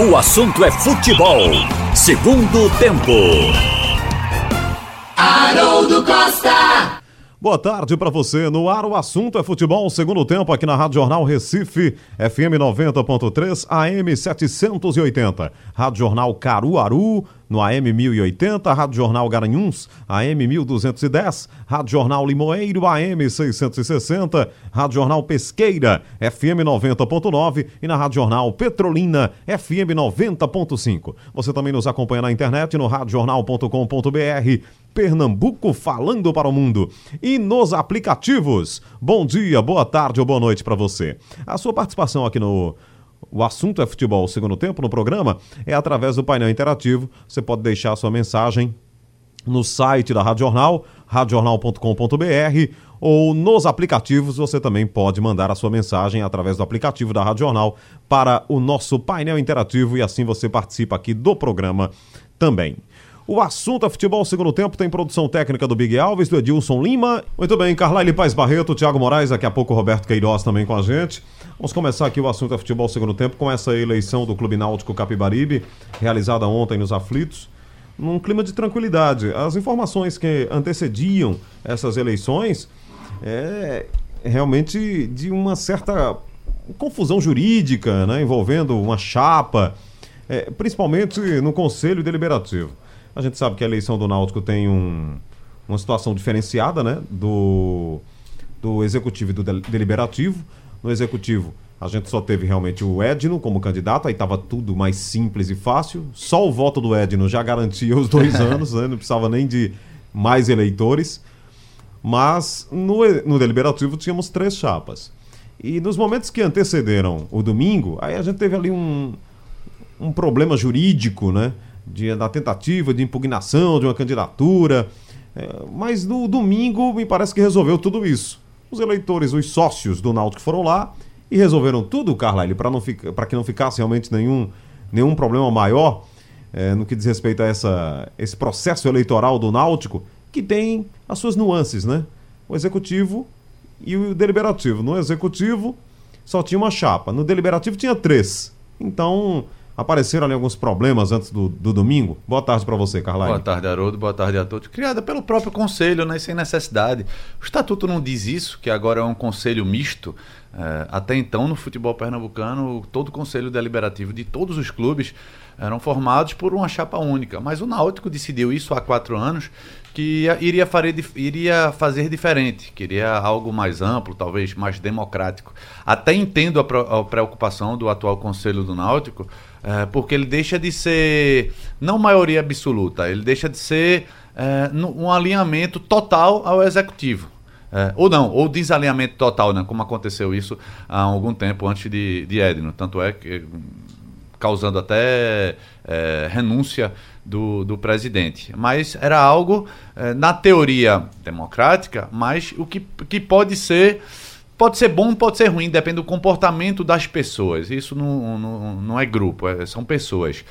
O assunto é futebol. Segundo tempo. Haroldo Costa. Boa tarde para você. No ar, o assunto é futebol. Segundo tempo aqui na Rádio Jornal Recife, FM 90.3, AM 780. Rádio Jornal Caruaru, no AM 1080. Rádio Jornal Garanhuns, AM 1210. Rádio Jornal Limoeiro, AM 660. Rádio Jornal Pesqueira, FM 90.9. E na Rádio Jornal Petrolina, FM 90.5. Você também nos acompanha na internet no radiojornal.com.br. Pernambuco falando para o mundo. E nos aplicativos. Bom dia, boa tarde ou boa noite para você. A sua participação aqui no o assunto é futebol, o segundo tempo no programa, é através do painel interativo. Você pode deixar sua mensagem no site da Rádio Jornal, radiojornal.com.br ou nos aplicativos. Você também pode mandar a sua mensagem através do aplicativo da Rádio Jornal para o nosso painel interativo e assim você participa aqui do programa também. O assunto é futebol segundo tempo, tem produção técnica do Big Alves, do Edilson Lima. Muito bem, Carlyle Paz Barreto, Thiago Moraes, daqui a pouco Roberto Queiroz também com a gente. Vamos começar aqui o assunto é futebol segundo tempo com essa eleição do Clube Náutico Capibaribe, realizada ontem nos aflitos, num clima de tranquilidade. As informações que antecediam essas eleições é realmente de uma certa confusão jurídica, né, envolvendo uma chapa, é, principalmente no Conselho Deliberativo. A gente sabe que a eleição do Náutico tem um, uma situação diferenciada, né? Do, do executivo e do deliberativo. No executivo, a gente só teve realmente o Edno como candidato, aí estava tudo mais simples e fácil. Só o voto do Edno já garantia os dois anos, né? não precisava nem de mais eleitores. Mas no, no deliberativo tínhamos três chapas. E nos momentos que antecederam o domingo, aí a gente teve ali um, um problema jurídico, né? de, da tentativa de impugnação de uma candidatura. É, mas no domingo me parece que resolveu tudo isso. Os eleitores, os sócios do Náutico foram lá e resolveram tudo, Carlyle, para que não ficasse realmente nenhum, nenhum problema maior é, no que diz respeito a essa, esse processo eleitoral do Náutico, que tem as suas nuances, né? O executivo e o deliberativo. No executivo só tinha uma chapa, no deliberativo tinha três. Então, Apareceram ali alguns problemas antes do, do domingo. Boa tarde para você, Carla. Boa tarde, Haroldo. Boa tarde a todos. Criada pelo próprio conselho, né, sem necessidade. O estatuto não diz isso, que agora é um conselho misto. É, até então, no futebol pernambucano, todo o conselho deliberativo de todos os clubes eram formados por uma chapa única. Mas o Náutico decidiu isso há quatro anos, que iria, iria fazer diferente, queria algo mais amplo, talvez mais democrático. Até entendo a, preocupação do atual conselho do Náutico, é, porque ele deixa de ser, não maioria absoluta, ele deixa de ser é, um alinhamento total ao executivo. É, ou não, ou desalinhamento total, né, como aconteceu isso há algum tempo antes de, de Edno. Tanto é que causando até renúncia do, do presidente. Mas era algo, é, na teoria democrática, mas o que, que pode ser Pode ser bom, pode ser ruim, depende do comportamento das pessoas. Isso não, não, não é grupo, é, são pessoas.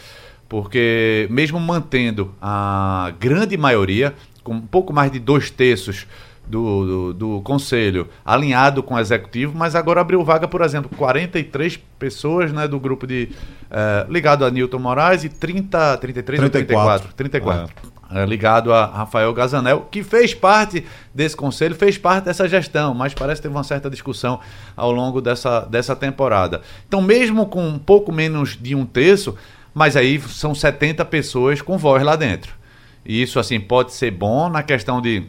Porque, mesmo mantendo a grande maioria, com um pouco mais de dois terços do, do, do, conselho alinhado com o executivo, mas agora abriu vaga, por exemplo, 43 pessoas né, do grupo de. Eh, ligado a Newton Moraes e 30, 33 34. ou 34? 34. É. É, ligado a Rafael Gazanel, que fez parte desse conselho, fez parte dessa gestão, mas parece que teve uma certa discussão ao longo dessa, dessa temporada. Então, mesmo com um pouco menos de um terço, mas aí são 70 pessoas com voz lá dentro. E isso, assim, pode ser bom na questão de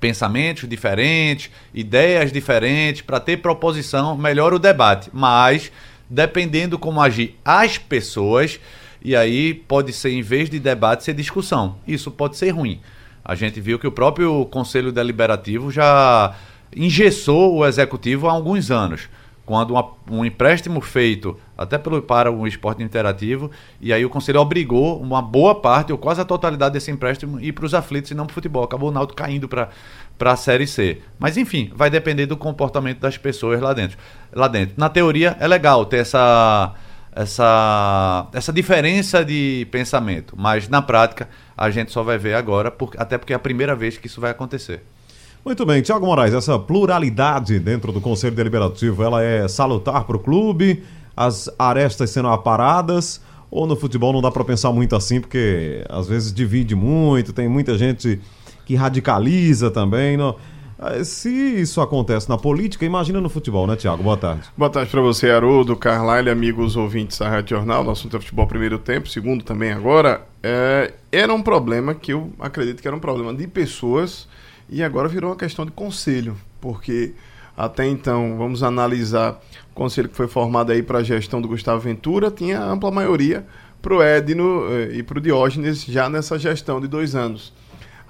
pensamentos diferentes, ideias diferentes, para ter proposição, melhora o debate. Mas, dependendo como agir as pessoas e aí pode ser, em vez de debate, ser discussão. Isso pode ser ruim. A gente viu que o próprio Conselho Deliberativo já engessou o executivo há alguns anos. Quando uma, um empréstimo feito até pelo, para o esporte interativo, e aí o Conselho obrigou uma boa parte, ou quase a totalidade desse empréstimo, ir para os aflitos e não para o futebol. Acabou o Náutico caindo para para a Série C. Mas enfim, vai depender do comportamento das pessoas lá dentro. Lá dentro. Na teoria é legal ter essa essa, essa diferença de pensamento. Mas na prática a gente só vai ver agora, por, até porque é a primeira vez que isso vai acontecer. Muito bem, Tiago Moraes, essa pluralidade dentro do Conselho Deliberativo, ela é salutar para o clube, as arestas sendo aparadas, Ou no futebol não dá para pensar muito assim, porque às vezes divide muito, tem muita gente que radicaliza também. Não... Ah, se isso acontece na política, imagina no futebol, né, Tiago? Boa tarde. Boa tarde para você, Haroldo, Carlyle, amigos ouvintes da Rádio Jornal. Nosso assunto é futebol primeiro tempo, segundo também agora. É, era um problema que eu acredito que era um problema de pessoas e agora virou uma questão de conselho, porque até então, vamos analisar o conselho que foi formado aí para a gestão do Gustavo Ventura, tinha ampla maioria para o Edno eh, e para o Diógenes já nessa gestão de dois anos.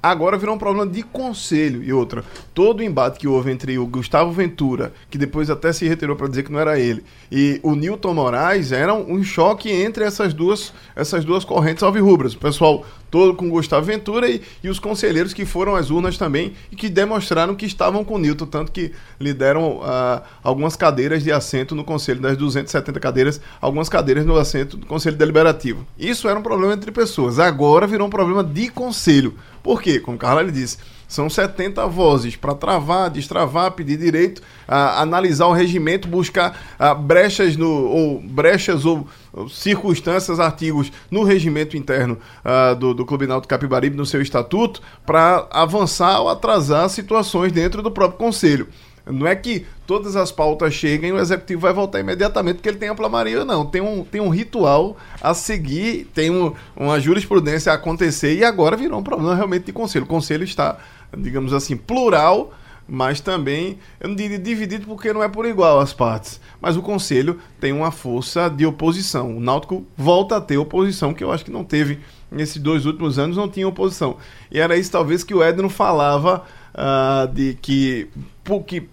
Agora virou um problema de conselho. E outra, todo o embate que houve entre o Gustavo Ventura, que depois até se retirou para dizer que não era ele, e o Newton Moraes, era um choque entre essas duas, essas duas correntes alvirrubras. O pessoal todo com Gustavo Ventura e, e os conselheiros que foram às urnas também e que demonstraram que estavam com o Newton, tanto que lhe deram uh, algumas cadeiras de assento no conselho, das 270 cadeiras, algumas cadeiras no assento do conselho deliberativo. Isso era um problema entre pessoas. Agora virou um problema de conselho. Por quê? Como Carla disse, são 70 vozes para travar, destravar, pedir direito, uh, analisar o regimento, buscar brechas no, ou brechas ou, circunstâncias, artigos no regimento interno uh, do, do Clube Náutico Capibaribe, no seu estatuto, para avançar ou atrasar situações dentro do próprio conselho. Não é que todas as pautas cheguem e o executivo vai voltar imediatamente porque ele tem ampla maioria, não. Tem um, tem um ritual a seguir, tem um, uma jurisprudência a acontecer e agora virou um problema realmente de conselho. O conselho está, digamos assim, plural, mas também, eu não diria dividido porque não é por igual as partes. Mas o conselho tem uma força de oposição. O Náutico volta a ter oposição, que eu acho que não teve nesses dois últimos anos, não tinha oposição. E era isso talvez que o Edno falava uh, de que, porque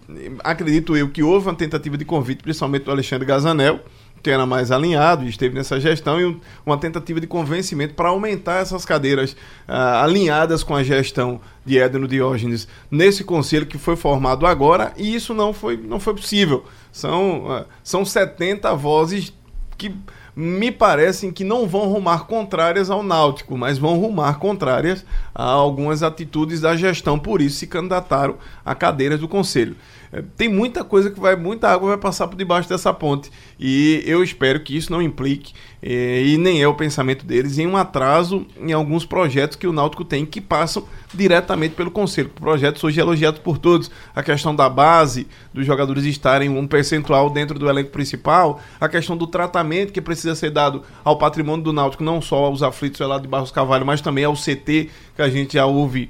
acredito eu que houve uma tentativa de convite, principalmente do Alexandre Gazanel, que era mais alinhado esteve nessa gestão, e uma tentativa de convencimento para aumentar essas cadeiras uh, alinhadas com a gestão de Edno Diógenes nesse conselho que foi formado agora, e isso não foi, não foi possível. São, uh, são 70 vozes que me parecem que não vão rumar contrárias ao Náutico, mas vão rumar contrárias a algumas atitudes da gestão, por isso se candidataram a cadeiras do Conselho. É, tem muita coisa que vai, muita água vai passar por debaixo dessa ponte. E eu espero que isso não implique, eh, e nem é o pensamento deles, em um atraso em alguns projetos que o Náutico tem que passam diretamente pelo Conselho. Projetos hoje elogiados por todos. A questão da base, dos jogadores estarem um percentual dentro do elenco principal, a questão do tratamento que precisa ser dado ao patrimônio do Náutico, não só aos aflitos lá de Barros Cavalho, mas também ao CT, que a gente já ouve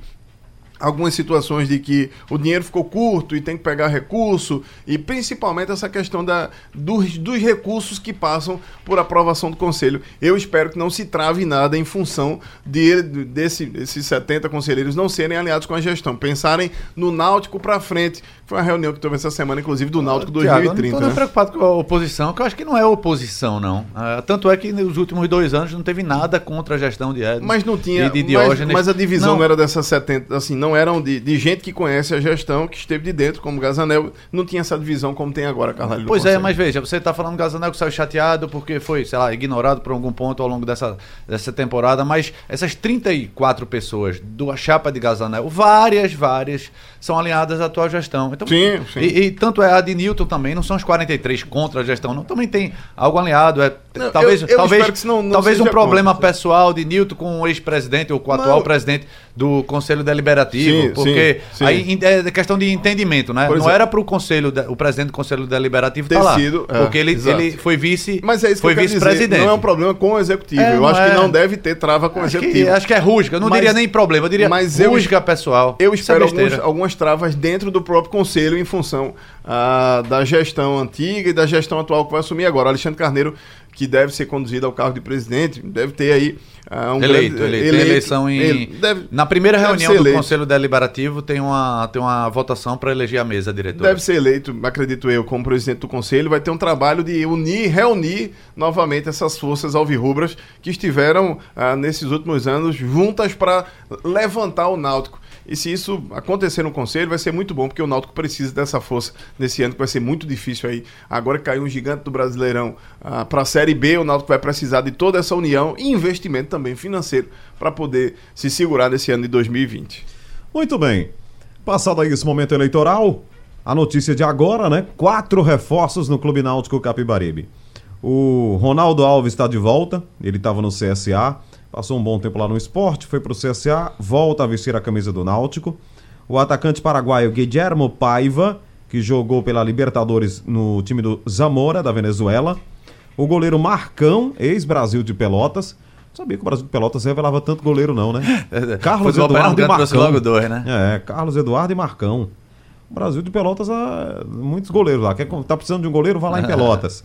algumas situações de que o dinheiro ficou curto e tem que pegar recurso, e principalmente essa questão da, dos, dos recursos que passam por aprovação do Conselho. Eu espero que não se trave nada em função de, desse, desses 70 conselheiros não serem alinhados com a gestão, pensarem no Náutico para frente. Foi uma reunião que teve essa semana, inclusive, do Náutico uh, 2030. Tiago, eu não estou né? preocupado com a oposição, que eu acho que não é oposição, não. Uh, tanto é que nos últimos dois anos não teve nada contra a gestão de Edson. Mas não tinha. De, de mas, mas, a divisão não, não era dessas 70, assim, não eram de, de, gente que conhece a gestão, que esteve de dentro, como Gazanel, não tinha essa divisão como tem agora, Carvalho. Pois é, mas veja, você está falando Gazanel que saiu chateado porque foi, sei lá, ignorado por algum ponto ao longo dessa, dessa temporada, mas essas 34 pessoas do chapa de Gazanel, várias, várias, são alinhadas à atual gestão. Então, sim, sim. E, e, tanto é a de Newton também, não são os 43 contra a gestão, não. Também tem algo alinhado. É, não, talvez eu, eu talvez, não, não talvez um problema contra. pessoal de Newton com o ex-presidente ou com o atual presidente do Conselho Deliberativo, sim, porque sim, sim. aí é questão de entendimento, né? Por não exemplo, era para o conselho, o presidente do Conselho Deliberativo ter tá sido, é, porque ele, ele foi vice, Mas é isso foi vice-presidente. Não é um problema com o executivo. É, eu acho é... que não deve ter trava com o executivo. Que, acho que é rusga. Eu não mas, diria nem problema, eu diria mas rusga eu, pessoal. Eu é espero alguns, algumas travas dentro do próprio conselho em função uh, da gestão antiga e da gestão atual que vai assumir agora. O Alexandre Carneiro que deve ser conduzido ao cargo de presidente, deve ter aí uh, um eleito, grande, eleito. Tem eleição em deve, na primeira reunião do eleito. Conselho Deliberativo tem uma tem uma votação para eleger a mesa diretora. Deve ser eleito, acredito eu, como presidente do conselho, vai ter um trabalho de unir, reunir novamente essas forças alvirrubras que estiveram uh, nesses últimos anos juntas para levantar o Náutico. E se isso acontecer no Conselho, vai ser muito bom, porque o Náutico precisa dessa força nesse ano, que vai ser muito difícil aí. Agora que caiu um gigante do Brasileirão ah, para a Série B, o Náutico vai precisar de toda essa união e investimento também financeiro para poder se segurar nesse ano de 2020. Muito bem. Passado aí esse momento eleitoral, a notícia de agora, né? Quatro reforços no Clube Náutico Capibaribe. O Ronaldo Alves está de volta, ele estava no CSA, passou um bom tempo lá no esporte, foi para o CSA, volta a vestir a camisa do Náutico. O atacante paraguaio Guillermo Paiva, que jogou pela Libertadores no time do Zamora, da Venezuela. O goleiro Marcão, ex-Brasil de Pelotas. Não sabia que o Brasil de Pelotas revelava tanto goleiro, não, né? Carlos Futebol Eduardo e Marcão. logo dois, né? É, Carlos Eduardo e Marcão. O Brasil de Pelotas, há muitos goleiros lá. Quer, tá precisando de um goleiro, vai lá em Pelotas.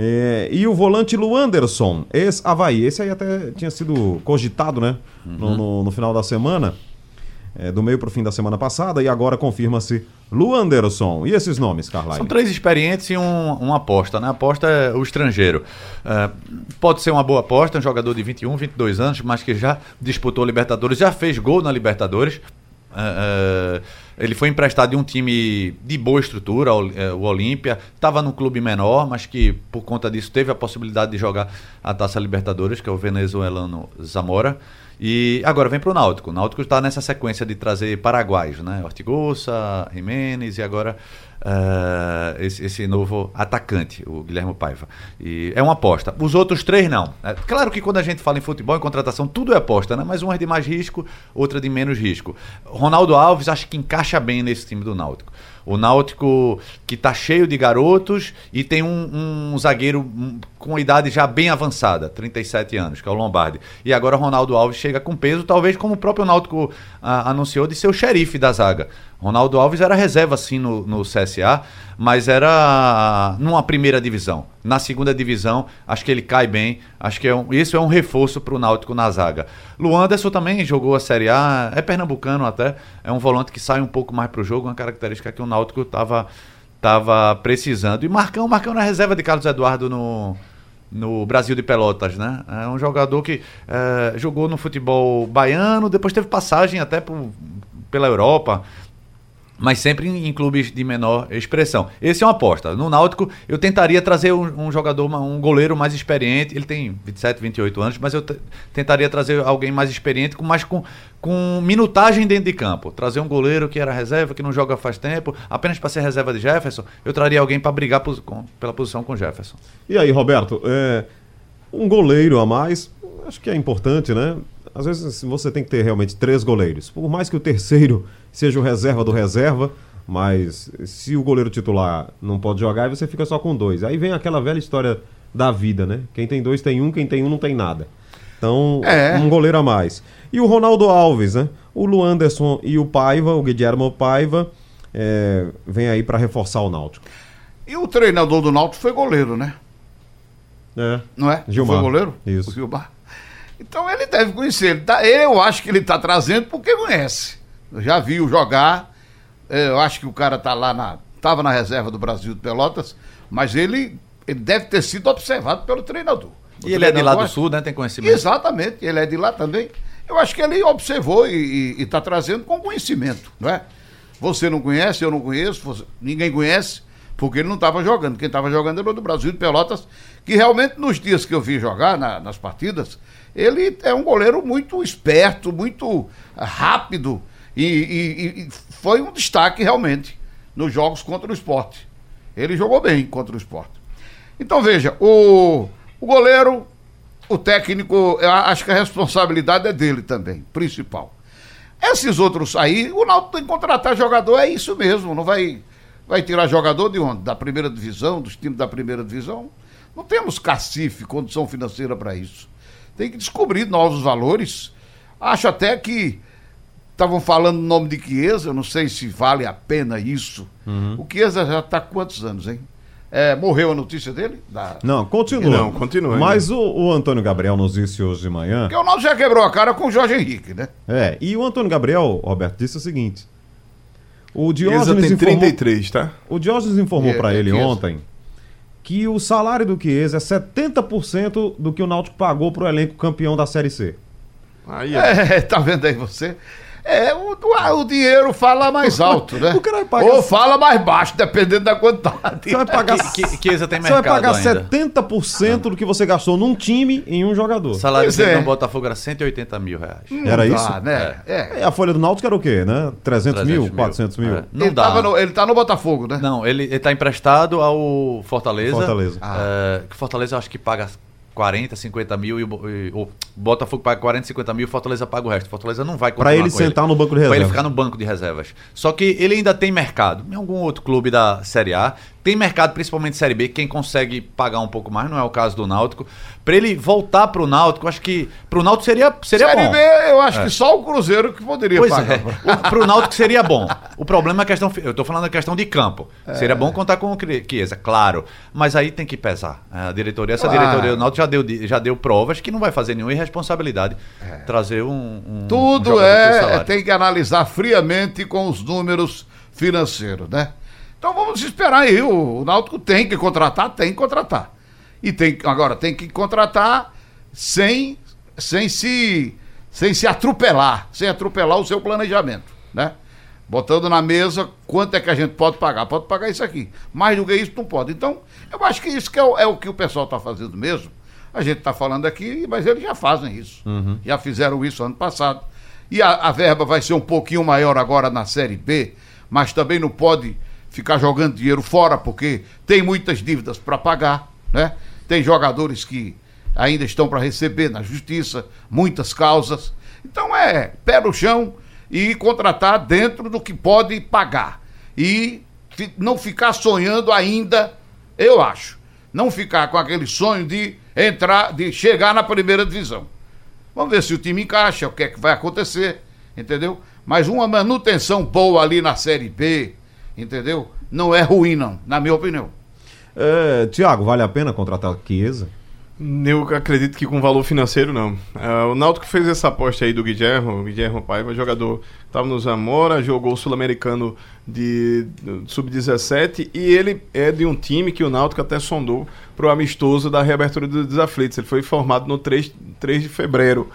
É, e o volante Luanderson, ex-Havaí. Esse aí até tinha sido cogitado, né? No, no- no final da semana. é, do meio pro fim da semana passada. E agora confirma-se Luanderson. E esses nomes, Carlyle? São três experientes e um, uma aposta, né? A aposta é o estrangeiro. É, pode ser uma boa aposta, um jogador de 21, 22 anos, mas que já disputou Libertadores, já fez gol na Libertadores. É, é, ele foi emprestado de um time de boa estrutura, o o Olímpia. Estava num clube menor, mas que por conta disso teve a possibilidade de jogar a Taça Libertadores, que é o venezuelano Zamora. E agora vem para o Náutico. O Náutico está nessa sequência de trazer paraguaios, né? Ortigosa, Jimenez e agora eh, esse, esse novo atacante, o Guilherme Paiva. E é uma aposta. Os outros três não. É, claro que quando a gente fala em futebol, em contratação, tudo é aposta, né? Mas uma é de mais risco, outra de menos risco. Ronaldo Alves acho que encaixa bem nesse time do Náutico. O Náutico que está cheio de garotos e tem um, um zagueiro com idade já bem avançada, 37 anos, que é o Lombardi. E agora Ronaldo Alves chega com peso, talvez como o próprio Náutico ah, anunciou, de ser o xerife da zaga. Ronaldo Alves era reserva sim no, no CSA, mas era numa primeira divisão. Na segunda divisão, acho que ele cai bem. Acho que é um, isso é um reforço para o Náutico na zaga. Luanderson também jogou a Série A, é pernambucano até. É um volante que sai um pouco mais para o jogo, uma característica que o Náutico estava tava precisando. E Marcão, Marcão na reserva de Carlos Eduardo no, no Brasil de Pelotas, né? É um jogador que eh, jogou no futebol baiano, depois teve passagem até por, pela Europa, mas sempre em, clubes de menor expressão. Esse é uma aposta. No Náutico, eu tentaria trazer um, um jogador, um goleiro mais experiente. Ele tem 27, 28 anos, mas eu te- tentaria trazer alguém mais experiente, com mais com, com minutagem dentro de campo. Trazer um goleiro que era reserva, que não joga faz tempo, apenas para ser reserva de Jefferson. Eu traria alguém para brigar com- pela posição com Jefferson. E aí, Roberto, é, um goleiro a mais, acho que é importante, né? Às vezes você tem que ter realmente três goleiros. Por mais que o terceiro seja o reserva do reserva, mas se o goleiro titular não pode jogar, você fica só com dois. Aí vem aquela velha história da vida, né? Quem tem dois tem um, quem tem um não tem nada. Então, É. um goleiro a mais. E o Ronaldo Alves, né? O Luanderson e o Paiva, o Guilherme Paiva, é, vem aí para reforçar o Náutico. E o treinador do Náutico foi goleiro, né? É. Não é? Gilmar. Foi goleiro? Isso. O Gilmar. Então ele deve conhecer. Ele tá- eu acho que ele está trazendo porque conhece. Já vi o jogar. É, Eu acho que o cara tá lá na. Estava na reserva do Brasil de Pelotas, mas ele, ele deve ter sido observado pelo treinador. O E ele é de lá do sul, né? Tem conhecimento. Exatamente, ele é de lá também. Eu acho que ele observou e está trazendo com conhecimento, não é? Você não conhece, eu não conheço, você- ninguém conhece, porque ele não estava jogando. Quem estava jogando era o do Brasil de Pelotas, que realmente nos dias que eu vi jogar na- nas partidas, ele é um goleiro muito esperto, muito rápido e, e- e foi um destaque realmente nos jogos contra o esporte. Ele jogou bem contra o esporte. Então veja, o, o goleiro, o técnico, acho que a responsabilidade é dele também, principal. Esses outros aí, o Náutico tem que contratar jogador, é isso mesmo, não vai, vai tirar jogador de onde? Da primeira divisão, dos times da primeira divisão? Não temos cacife, condição financeira para isso. Tem que descobrir novos valores. Acho até que estavam falando o nome de Chiesa, eu não sei se vale a pena isso. O Chiesa já está quantos anos, hein? É, morreu a notícia dele? Da... Não, continua. Não, continua. Mas o, o Antônio Gabriel nos disse hoje de manhã. Porque o Náutico já quebrou a cara com o Jorge Henrique, né? É, e o Antônio Gabriel, Roberto, disse o seguinte. O Diógenes tem informou, 33, tá? o Diógenes informou É, pra é ele Chiesa. ontem que o salário do Chiesa é 70% do que o Náutico pagou pro elenco campeão da Série C. Aí. É, tá vendo aí você? É, o, o, dinheiro fala mais alto, né? O cara paga Ou fala mais baixo, dependendo da quantidade. Você vai pagar, Que, que, que tem você vai mercado pagar ainda. 70% do que você gastou num time em um jogador. O salário dele é. no Botafogo era 180 mil reais. Era Não isso? dá, né? É. É, a folha do Náutico era o quê, né? 300, 300 mil, 400 mil? É. Não ele, dá. tava no, ele tá no Botafogo, né? Não, ele, ele tá emprestado ao Fortaleza. Fortaleza. É, que Fortaleza eu acho que paga 40, 50 mil e e o Botafogo paga 40, 50 mil e o Fortaleza paga o resto. Fortaleza não vai Pra continuar ele com sentar no banco de Pra ele ficar no banco de reservas. Só que ele ainda tem mercado. Em algum outro clube da Série A. Tem mercado, principalmente Série B, quem consegue pagar um pouco mais, não é o caso do Náutico. Pra ele voltar pro Náutico, eu acho que pro Náutico seria, seria Série bom. B, eu acho que só o Cruzeiro que poderia Pois pagar. é. O, Náutico seria bom. O problema é a questão. Eu tô falando da questão de campo. É. Seria bom contar com o Chiesa, claro. Mas aí tem que pesar. A diretoria, essa Claro. diretoria do Náutico já deu, já deu provas que não vai fazer nenhuma irresponsabilidade trazer um. um- um É. Tudo por é, tem que analisar friamente com os números financeiros, né? Então vamos esperar aí. O, o Náutico tem que contratar, tem que contratar. E tem agora tem que contratar sem, sem se sem se atropelar, sem atropelar o seu planejamento, né? Botando na mesa quanto é que a gente pode pagar. Pode pagar isso aqui. Mais do que isso não pode. Então, eu acho que isso que é, o, é o que o pessoal está fazendo mesmo. A gente está falando aqui, mas eles já fazem isso. Já fizeram isso ano passado. E a, a verba vai ser um pouquinho maior agora na Série B, mas também não pode ficar jogando dinheiro fora, porque tem muitas dívidas para pagar, né? Tem jogadores que ainda estão para receber na justiça, muitas causas. Então é pé no chão e contratar dentro do que pode pagar. E não ficar sonhando ainda, eu acho, não ficar com aquele sonho de entrar, de chegar na primeira divisão. Vamos ver se o time encaixa, o que é que vai acontecer, entendeu? Mas uma manutenção boa ali na Série B, entendeu? Não é ruim, não, na minha opinião. É, Tiago, vale a pena contratar Chiesa? Eu acredito que com valor financeiro não. Ah, o Náutico fez essa aposta aí do Guilherme, o Guilherme Paiva, jogador estava no Zamora, jogou o Sul-Americano de do sub-17 e ele é de um time que o Náutico até sondou para o amistoso da reabertura dos desaflitos. Ele foi formado no 3, 3 de fevereiro,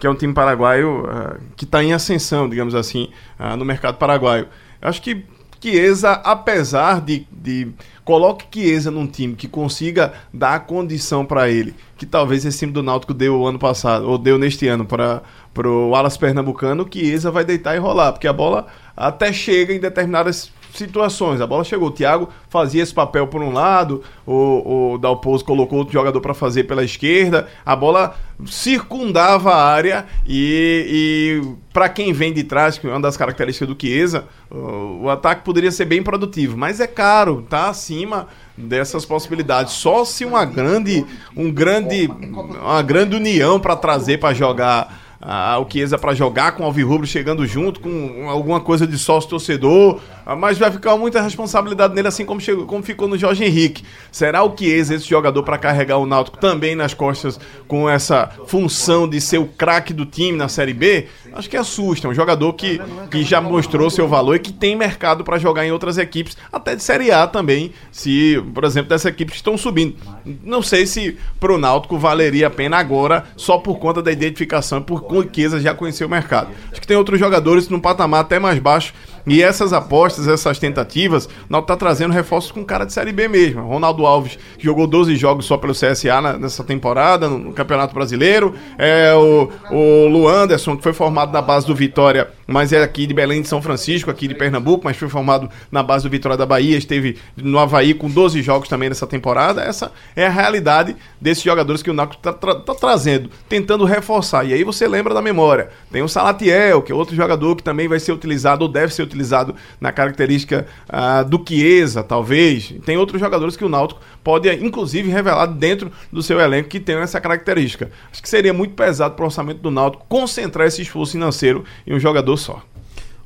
que é um time paraguaio ah, que está em ascensão, digamos assim, ah, no mercado paraguaio. Eu acho que Chiesa, apesar de, de coloque Chiesa num time que consiga dar a condição para ele, que talvez esse time do Náutico deu o ano passado, ou deu neste ano para o Alas Pernambucano, Chiesa vai deitar e rolar, porque a bola até chega em determinadas situações. A bola chegou, o Thiago fazia esse papel por um lado, o, o Dalpozo colocou outro jogador para fazer pela esquerda, a bola circundava a área e, e para quem vem de trás, que é uma das características do Chiesa, o, o ataque poderia ser bem produtivo, mas é caro, tá acima dessas possibilidades. Só se uma grande, um grande, uma grande união para trazer para jogar ah, o Chiesa para jogar com o Alvirrubro chegando junto, com alguma coisa de sócio torcedor, mas vai ficar muita responsabilidade nele, assim como, chegou, como ficou no Jorge Henrique. Será o Chiesa esse jogador para carregar o Náutico também nas costas com essa função de ser o craque do time na Série B? Acho que assusta. É um jogador que, que já mostrou seu valor e que tem mercado para jogar em outras equipes, até de Série A também, se, por exemplo, dessas equipes que estão subindo. Não sei se pro Náutico valeria a pena agora, só por conta da identificação, por o Chiesa já conhecer o mercado. Acho que tem outros jogadores num patamar até mais baixo. E essas apostas, essas tentativas, o Náutico tá trazendo reforços com cara de Série B mesmo. Ronaldo Alves, jogou 12 jogos só pelo CSA na- nessa temporada, no, no Campeonato Brasileiro. É o, o Lu Anderson, que foi formado na base do Vitória, mas é aqui de Belém de São Francisco, aqui de Pernambuco, mas foi formado na base do Vitória da Bahia, esteve no Havaí com 12 jogos também nessa temporada. Essa é a realidade desses jogadores que o Náutico tá, tra- tá trazendo, tentando reforçar. E aí você lembra da memória. Tem o Salatiel, que é outro jogador que também vai ser utilizado ou deve ser utilizado na característica ah, do Chiesa, talvez. Tem outros jogadores que o Náutico pode, inclusive, revelar dentro do seu elenco que tem essa característica. Acho que seria muito pesado para o orçamento do Náutico concentrar esse esforço financeiro em um jogador só.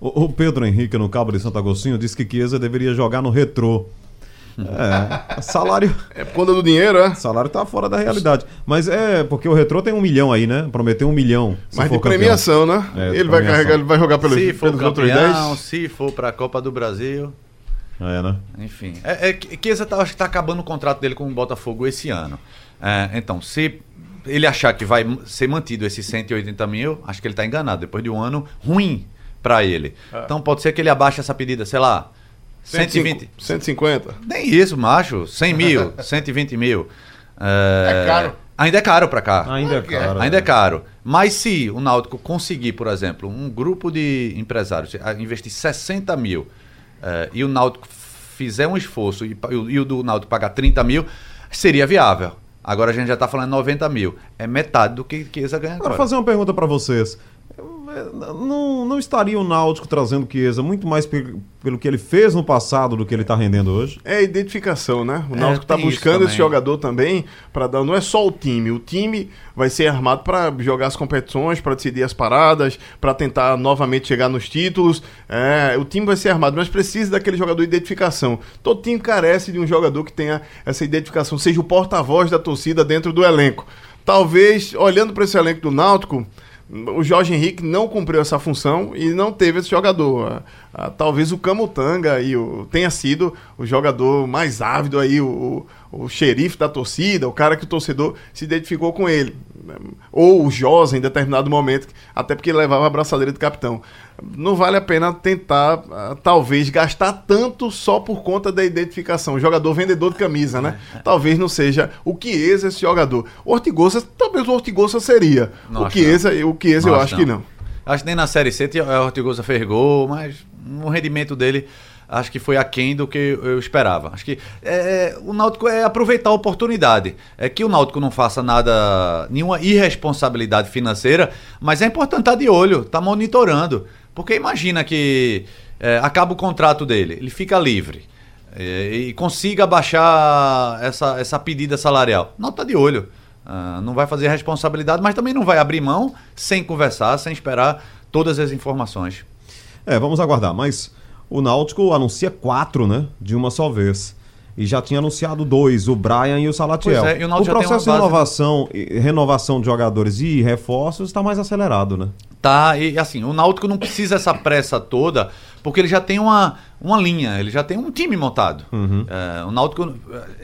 O, o Pedro Henrique, no Cabo de Santo Agostinho, disse que Chiesa deveria jogar no retrô. É, salário, É por conta do dinheiro, é? salário tá fora da realidade. Mas é porque o retrô tem um milhão aí, né? Prometeu um milhão. Mas de campeão. premiação, né? É, ele vai premiação. carregar, ele vai jogar pelos, Se for pelos outros campeão, 10. se for pra Copa do Brasil. É, né? Enfim. É, é que Chiesa tá, acho que tá acabando o contrato dele com o Botafogo esse ano. É, então, se ele achar que vai ser mantido esses 180 mil, acho que ele tá enganado. Depois de um ano ruim para ele. Então pode ser que ele abaixe essa pedida, sei lá, 120. 150. Nem isso, macho. 100 mil, 120 mil. É caro. Ainda é caro para cá. Ainda é é. caro. Ainda é caro. Mas se o Náutico conseguir, por exemplo, um grupo de empresários investir 60 mil eh, e o Náutico fizer um esforço e, e e o do Náutico pagar 30 mil, seria viável. Agora a gente já está falando 90 mil. É metade do que Chiesa ganha Agora, agora. fazer uma pergunta pra vocês. É, Não, não estaria o Náutico trazendo Chiesa muito mais pe- pelo que ele fez no passado do que ele tá rendendo hoje? É a identificação, né? O É, Náutico tá tem isso buscando esse jogador também para dar. Não é só o time. O time vai ser armado para jogar as competições, para decidir as paradas, para tentar novamente chegar nos títulos. É, o time vai ser armado, mas precisa daquele jogador de identificação. Todo time carece de um jogador que tenha essa identificação, seja o porta-voz da torcida dentro do elenco. Talvez, olhando para esse elenco do Náutico, o Jorge Henrique não cumpriu essa função e não teve esse jogador. Ah, ah, talvez o Camutanga aí, o, tenha sido o jogador mais ávido aí, o, o, xerife da torcida, o cara que o torcedor se identificou com ele. Ou o Josa em determinado momento, até porque ele levava a braçadeira de capitão. Não vale a pena tentar, ah, talvez, gastar tanto só por conta da identificação. Jogador vendedor de camisa, né? Talvez não seja o Chiesa esse jogador. O Ortigosa, talvez o Ortigosa seria. Não o Chiesa, o Chiesa eu acho que não. Acho que nem na Série C tinha- o Ortigosa fez gol, mas o rendimento dele acho que foi aquém do que eu esperava. Acho que é, o Náutico é aproveitar a oportunidade. É que o Náutico não faça nada, nenhuma irresponsabilidade financeira, mas é importante estar de olho, estar monitorando. Porque imagina que é, acaba o contrato dele, ele fica livre. é, e consiga baixar essa, essa pedida salarial. Não está de olho. Ah, não vai fazer responsabilidade, mas também não vai abrir mão sem conversar, sem esperar todas as informações. É, vamos aguardar. Mas o Náutico anuncia quatro, né? De uma só vez. E já tinha anunciado dois, o Brian e o Salatiel. É, e o o processo de base- inovação, renovação de jogadores e reforços está mais acelerado, né? Tá, e assim, o Náutico não precisa essa pressa toda, porque ele já tem uma, uma linha, ele já tem um time montado. É, o Náutico,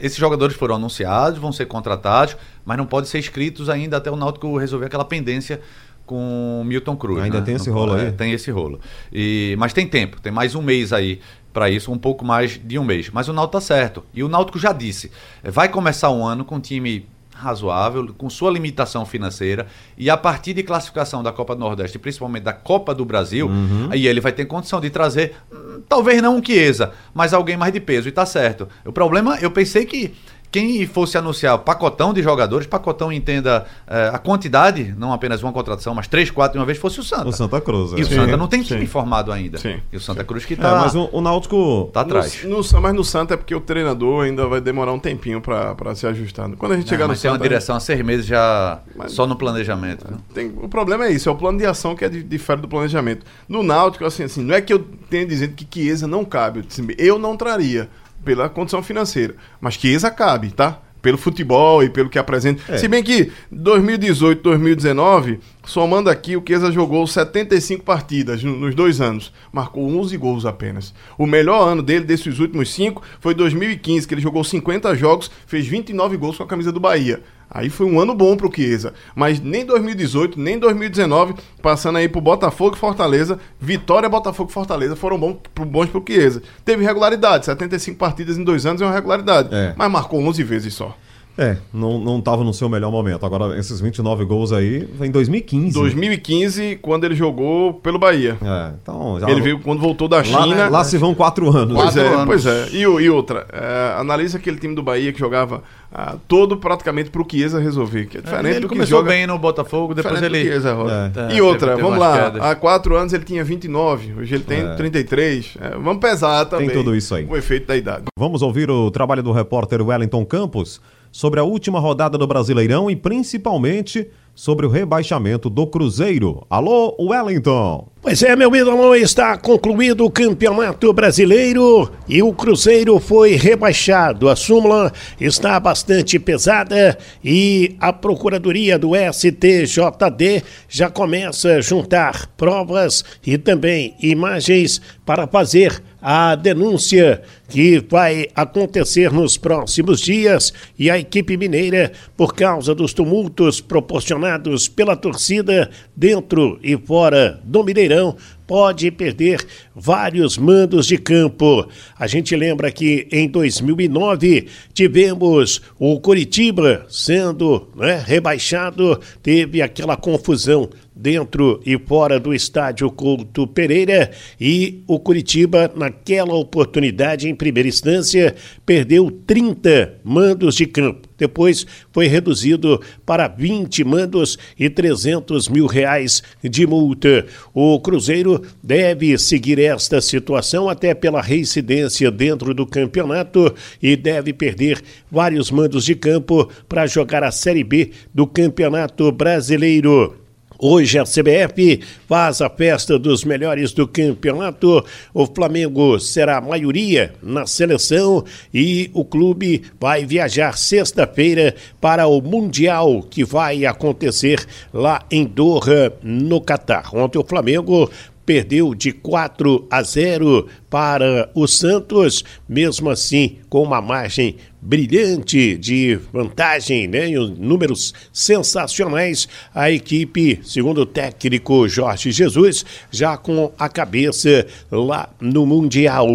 esses jogadores foram anunciados, vão ser contratados, mas não podem ser inscritos ainda até o Náutico resolver aquela pendência com Milton Cruz. Ainda né? tem esse rolo é, aí? Tem esse rolo. E, mas tem tempo, tem mais um mês aí para isso, um pouco mais de um mês. Mas o Náutico tá certo. E o Náutico já disse, eh, vai começar um ano com um time razoável, com sua limitação financeira, e a partir de classificação da Copa do Nordeste, principalmente da Copa do Brasil, Uhum. aí ele vai ter condição de trazer, hum, talvez não um Chiesa, mas alguém mais de peso, e tá certo. O problema, eu pensei que quem fosse anunciar pacotão de jogadores, pacotão entenda eh, a quantidade, não apenas uma contratação, mas três, quatro de uma vez, fosse o Santa. O Santa Cruz. E o é. Sim, Santa não tem sim. time formado ainda. Sim. E o Santa Cruz que É, tá, mas o, o Náutico. tá atrás. No, no- mas no Santa é porque o treinador ainda vai demorar um tempinho pra pra se ajustar. Quando a gente Não, chegar no mas tem uma Santa. direção há seis meses já Mas- só no planejamento. viu? Tem- o problema é isso, é o plano de ação que é de- difere do planejamento. No Náutico, assim, assim, não é que eu tenha dizendo que Chiesa não cabe. Eu não traria pela condição financeira. Mas Chiesa cabe, tá? Pelo futebol e pelo que apresenta. É. Se bem que 2018, 2019, somando aqui, o Chiesa jogou 75 partidas no- nos dois anos. Marcou 11 gols apenas. O melhor ano dele, desses últimos cinco, foi 2015, que ele jogou 50 jogos, fez 29 gols com a camisa do Bahia. Aí foi um ano bom pro Chiesa. Mas nem 2018, nem 2019, passando aí pro Botafogo e Fortaleza, Vitória, Botafogo e Fortaleza foram bons, pro- bons pro Chiesa. Teve regularidade, 75 partidas em dois anos é uma regularidade. É. Mas marcou 11 vezes só. É, não, não tava no seu melhor momento. Agora, esses 29 gols aí, em 2015. 2015, quando ele jogou pelo Bahia. É, então já. Ele veio quando voltou da Lá, China. lá se vão quatro anos. Pois Quatro é, anos. pois é. E, e outra, é, analisa aquele time do Bahia que jogava ah, todo praticamente pro Chiesa resolver, que é diferente ele do que começou joga... bem no Botafogo, depois diferente do ele. Chiesa. É. É, E outra, vamos lá, quedas. há quatro anos ele tinha 29, hoje ele tem É. 33. É, vamos pesar também. tudo isso aí. O efeito da idade. Vamos ouvir o trabalho do repórter Wellington Campos sobre a última rodada do Brasileirão e principalmente sobre o rebaixamento do Cruzeiro. Alô, Wellington! Pois é, meu ídolo, está concluído o Campeonato Brasileiro e o Cruzeiro foi rebaixado. A súmula está bastante pesada e a Procuradoria do STJD já começa a juntar provas e também imagens para fazer a denúncia que vai acontecer nos próximos dias e a equipe mineira, por causa dos tumultos proporcionados pela torcida dentro e fora do Pode perder vários mandos de campo. A gente lembra que em 2009 tivemos o Curitiba sendo né, rebaixado, teve aquela confusão dentro e fora do estádio Couto Pereira e o Curitiba, naquela oportunidade, em primeira instância, perdeu 30 mandos de campo. Depois foi reduzido para 20 mandos e 300 mil reais de multa. O Cruzeiro deve seguir esta situação até pela reincidência dentro do campeonato e deve perder vários mandos de campo para jogar a Série B do Campeonato Brasileiro. Hoje a CBF faz a festa dos melhores do campeonato. O Flamengo será a maioria na seleção e o clube vai viajar sexta-feira para o Mundial que vai acontecer lá em Doha, no Catar. Ontem o Flamengo perdeu de 4 a 0 para o Santos, mesmo assim com uma margem brilhante de vantagem, né? E números sensacionais. A equipe, segundo o técnico Jorge Jesus, já com a cabeça lá no Mundial.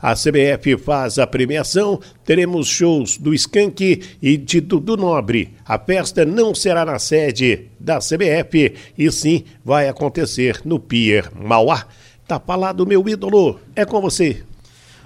A CBF faz a premiação, teremos shows do Skank e de Dudu Nobre. A festa não será na sede da CBF e sim vai acontecer no Pier Mauá. Tá falado, meu ídolo. É com você.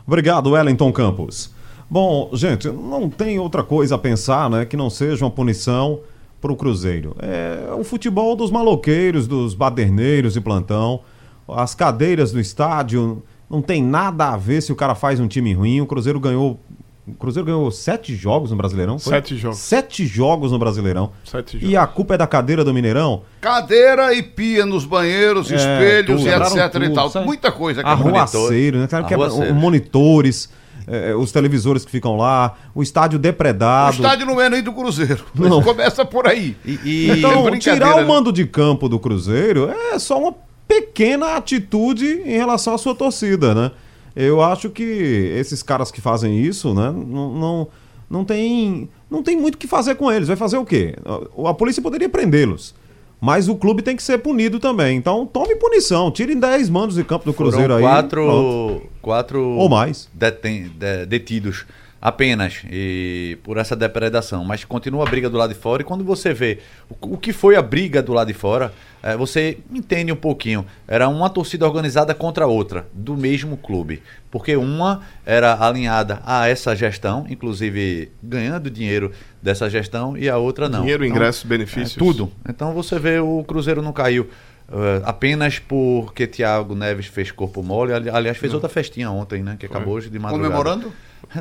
Obrigado, Wellington Campos. Bom, gente, não tem outra coisa a pensar, né, que não seja uma punição para o Cruzeiro. É o futebol dos maloqueiros, dos baderneiros de plantão, as cadeiras do estádio, não tem nada a ver se o cara faz um time ruim. O Cruzeiro ganhou o Cruzeiro ganhou sete jogos no Brasileirão? Foi? Sete jogos. Sete jogos no Brasileirão. Sete jogos. E a culpa é da cadeira do Mineirão? Cadeira e pia nos banheiros, É, espelhos tudo. e etc Quebraram e tudo, tal. sabe? Muita coisa. que é Arruaceiro, né? Cara, quebra- Arruaceiro. monitores, é, os televisores que ficam lá, o estádio O depredado. estádio não é nem do Cruzeiro. Não. Começa por aí. E, e- Então, brincadeira, tirar né? o mando de campo do Cruzeiro é só uma pequena atitude em relação à sua torcida, né? Eu acho que esses caras que fazem isso, né, não, não, não tem, não tem muito o que fazer com eles. Vai fazer o quê? A, a polícia poderia prendê-los. Mas o clube tem que ser punido também. Então, tome punição. Tirem 10 mandos de campo do Cruzeiro foram aí. quatro, pronto. quatro Ou mais. deten- de- detidos apenas e por essa depredação, mas continua a briga do lado de fora e quando você vê o, que foi a briga do lado de fora, eh, você entende um pouquinho. Era uma torcida organizada contra outra do mesmo clube, porque uma era alinhada a essa gestão, inclusive ganhando dinheiro dessa gestão e a outra não. Dinheiro, Então, ingressos, benefícios. é, tudo. Então você vê o Cruzeiro não caiu eh, apenas porque Thiago Neves fez corpo mole. Ali- Aliás, fez outra festinha ontem, né? Que acabou hoje de madrugada. Comemorando?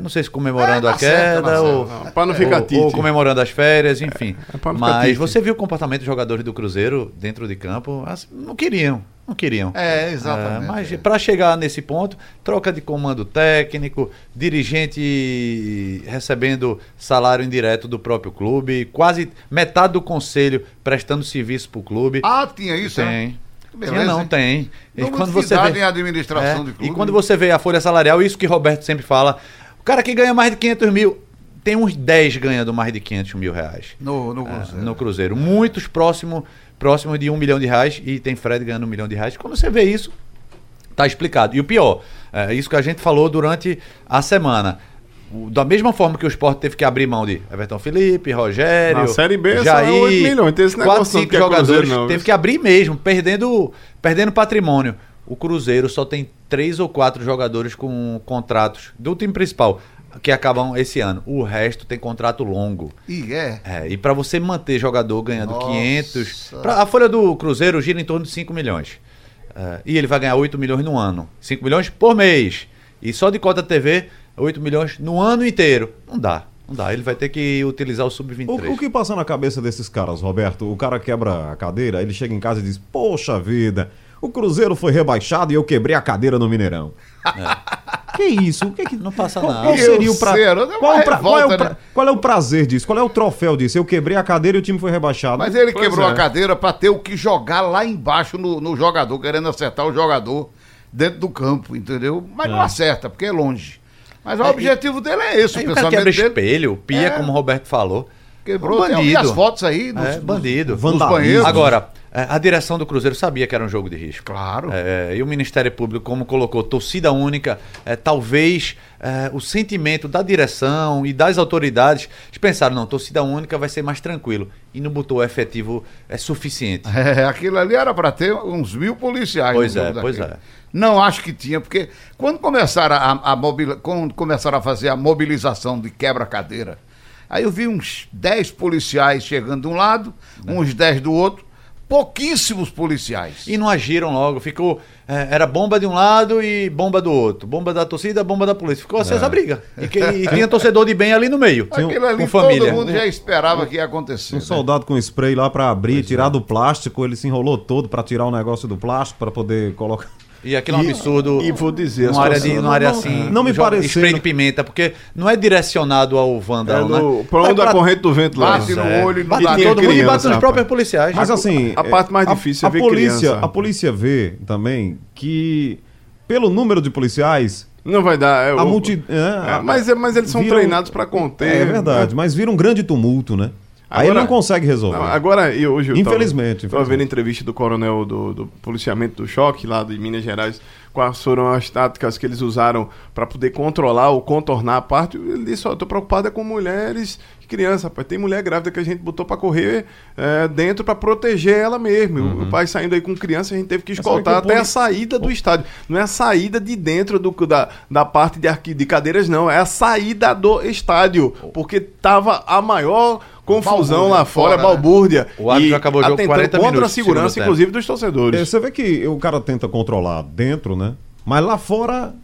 Não sei se comemorando É, a tá certo, queda tá ou, certo. Não, pra não ficar ou, ou comemorando as férias, enfim. é pra não ficar Mas você viu o comportamento dos jogadores do Cruzeiro dentro de campo? Assim, não queriam, não queriam. É, exatamente. É, mas para chegar nesse ponto, troca de comando técnico, dirigente recebendo salário indireto do próprio clube, quase metade do conselho prestando serviço para o clube. Ah, tinha isso, né? tem. Beleza, Tinha não, hein? tem. E Não quando você vê, em administração É, de clube. E quando você vê a folha salarial, isso que Roberto sempre fala, cara que ganha mais de 500 mil, tem uns 10 ganhando mais de 500 mil reais No, no é, Cruzeiro. no Cruzeiro. Muitos próximo, próximos de um milhão de reais e tem Fred ganhando um milhão de reais. Quando você vê isso, tá explicado. E o pior, é isso que a gente falou durante a semana. O- Da mesma forma que o Sport teve que abrir mão de Everton Felipe, Rogério, Na Série B, Jair, é 8 milhões, tem esse negócio é Cruzeiro, jogadores, não, teve que abrir mesmo, perdendo, perdendo patrimônio. O Cruzeiro só tem três ou quatro jogadores com contratos do time principal que acabam esse ano. O resto tem contrato longo. E é. É, e para você manter jogador ganhando Nossa. 500, pra- a folha do Cruzeiro gira em torno de 5 milhões. É, e ele vai ganhar 8 milhões no ano. 5 milhões por mês. E só de cota TV, 8 milhões no ano inteiro. Não dá. Não dá. Ele vai ter que utilizar o sub-23. O, o que passa na cabeça desses caras, Roberto? O cara quebra a cadeira, ele chega em casa e diz: Poxa vida, o Cruzeiro foi rebaixado e eu quebrei a cadeira no Mineirão. Que isso? O que que... Não passa nada. Qual seria o pra... Cruzeiro, é qual, o pra- qual é o pra- né? qual é o prazer disso? Qual é o troféu disso? Eu quebrei a cadeira e o time foi rebaixado. Mas ele Pois quebrou é. a cadeira pra ter o que jogar lá embaixo no, no jogador, querendo acertar o jogador dentro do campo, entendeu? Mas não acerta, porque é longe. Mas o É, objetivo dele é esse, o pensamento quebra dele. espelho, pia, É. como o Roberto falou. Quebrou, Um tem bandido. as fotos aí nos, É, bandido. Vandalismo. banheiros. Agora, é, a direção do Cruzeiro sabia que era um jogo de risco. Claro. É, e o Ministério Público, como colocou, torcida única, é, talvez é, o sentimento da direção e das autoridades, eles pensaram, não, torcida única vai ser mais tranquilo. E não botou o efetivo é, suficiente. É, aquilo ali era para ter uns mil policiais. Pois é, pois daquele. é. Não acho que tinha, porque quando começaram a, a mobili- quando começaram a fazer a mobilização de quebra-cadeira, aí eu vi uns 10 policiais chegando de um lado, uns 10 do outro, pouquíssimos policiais. E não agiram logo, ficou. é, era bomba de um lado e bomba do outro. Bomba da torcida, bomba da polícia. Ficou assim essa briga. E, que- e tinha torcedor de bem ali no meio. Aquilo ali com família. todo mundo já esperava que ia acontecer. Um né? soldado com spray lá pra abrir, tirar do plástico, ele se enrolou todo pra tirar o negócio do plástico pra poder colocar. E aquilo é um absurdo. e vou dizer, a numa área, de, situação- numa área não- assim. não me joga pareceu- Spray de pimenta, porque não é direcionado ao Vandal, É no, né? pra onde É a corrente do vento leva. Bate no É. olho não Bate todo mundo e criança, bate nos próprios policiais. Mas assim. a parte mais difícil é a ver polícia, criança. A polícia vê também que, pelo número de policiais, Não vai dar. É, a o- multi. é, É, mas, é- mas eles são viram- treinados para conter. É verdade, mas vira um grande tumulto, né? Aí ele Agora- não consegue resolver. Agora, eu hoje eu Infelizmente, Tava infelizmente. vendo a entrevista do coronel do, do policiamento do choque lá de Minas Gerais, quais foram as táticas que eles usaram para poder controlar ou contornar a parte. Ele disse: ó, tô preocupado é com mulheres crianças, rapaz. Tem mulher grávida que a gente botou para correr é, dentro para proteger ela mesmo. Uhum. O pai saindo aí com criança, a gente teve que escoltar que até poli- a saída do estádio. Não é a saída de dentro do, da, da parte de, arqui, de cadeiras, não. É a saída do estádio. Porque tava a maior confusão Balbúrdia lá fora, fora, né? balbúrdia. O árbitro acabou o jogo atentando 40 contra minutos a segurança, inclusive, dos torcedores. É, Você vê que o cara tenta controlar dentro, né? Mas lá fora.